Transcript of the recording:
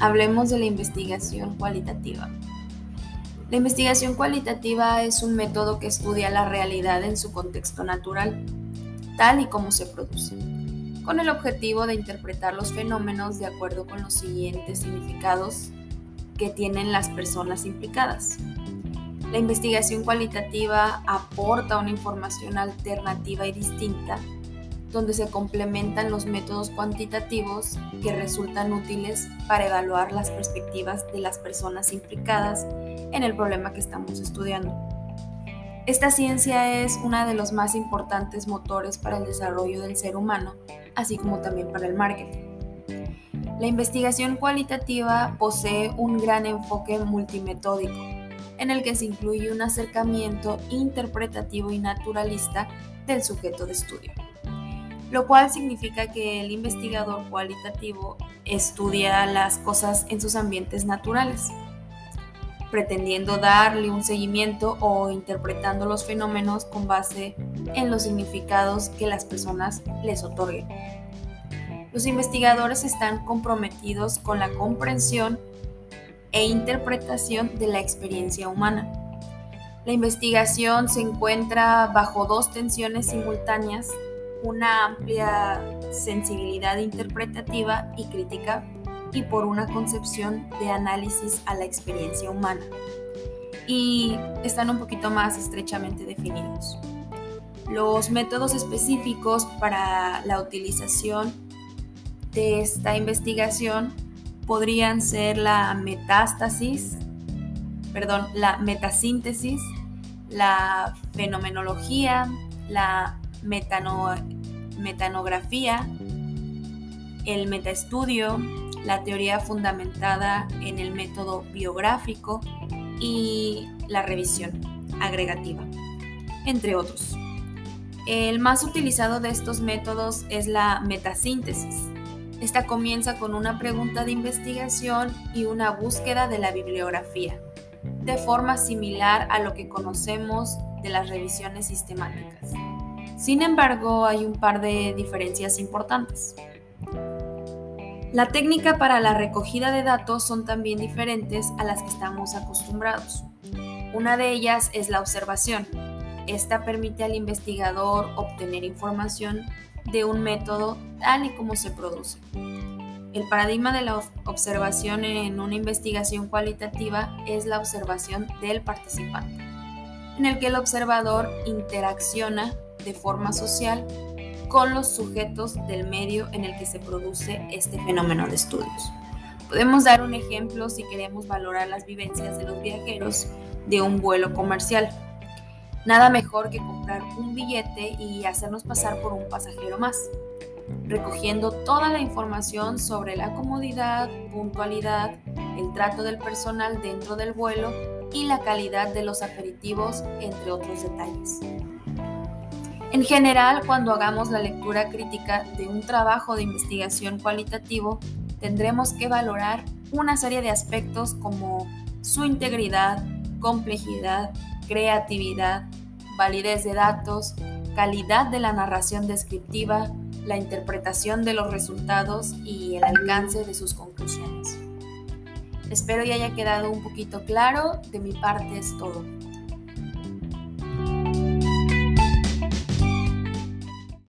hablemos de la investigación cualitativa. La investigación cualitativa es un método que estudia la realidad en su contexto natural, tal y como se produce, con el objetivo de interpretar los fenómenos de acuerdo con los siguientes significados que tienen las personas implicadas. La investigación cualitativa aporta una información alternativa y distinta donde se complementan los métodos cuantitativos que resultan útiles para evaluar las perspectivas de las personas implicadas en el problema que estamos estudiando. Esta ciencia es uno de los más importantes motores para el desarrollo del ser humano, así como también para el marketing. La investigación cualitativa posee un gran enfoque multimetódico, en el que se incluye un acercamiento interpretativo y naturalista del sujeto de estudio lo cual significa que el investigador cualitativo estudia las cosas en sus ambientes naturales, pretendiendo darle un seguimiento o interpretando los fenómenos con base en los significados que las personas les otorguen. Los investigadores están comprometidos con la comprensión e interpretación de la experiencia humana. La investigación se encuentra bajo dos tensiones simultáneas una amplia sensibilidad interpretativa y crítica y por una concepción de análisis a la experiencia humana. Y están un poquito más estrechamente definidos. Los métodos específicos para la utilización de esta investigación podrían ser la metástasis, perdón, la metasíntesis, la fenomenología, la metanografía, el metaestudio, la teoría fundamentada en el método biográfico y la revisión agregativa, entre otros. El más utilizado de estos métodos es la metasíntesis. Esta comienza con una pregunta de investigación y una búsqueda de la bibliografía, de forma similar a lo que conocemos de las revisiones sistemáticas. Sin embargo, hay un par de diferencias importantes. La técnica para la recogida de datos son también diferentes a las que estamos acostumbrados. Una de ellas es la observación. Esta permite al investigador obtener información de un método tal y como se produce. El paradigma de la observación en una investigación cualitativa es la observación del participante, en el que el observador interacciona de forma social con los sujetos del medio en el que se produce este fenómeno de estudios. Podemos dar un ejemplo si queremos valorar las vivencias de los viajeros de un vuelo comercial. Nada mejor que comprar un billete y hacernos pasar por un pasajero más, recogiendo toda la información sobre la comodidad, puntualidad, el trato del personal dentro del vuelo y la calidad de los aperitivos, entre otros detalles. En general, cuando hagamos la lectura crítica de un trabajo de investigación cualitativo, tendremos que valorar una serie de aspectos como su integridad, complejidad, creatividad, validez de datos, calidad de la narración descriptiva, la interpretación de los resultados y el alcance de sus conclusiones. Espero que haya quedado un poquito claro. De mi parte es todo.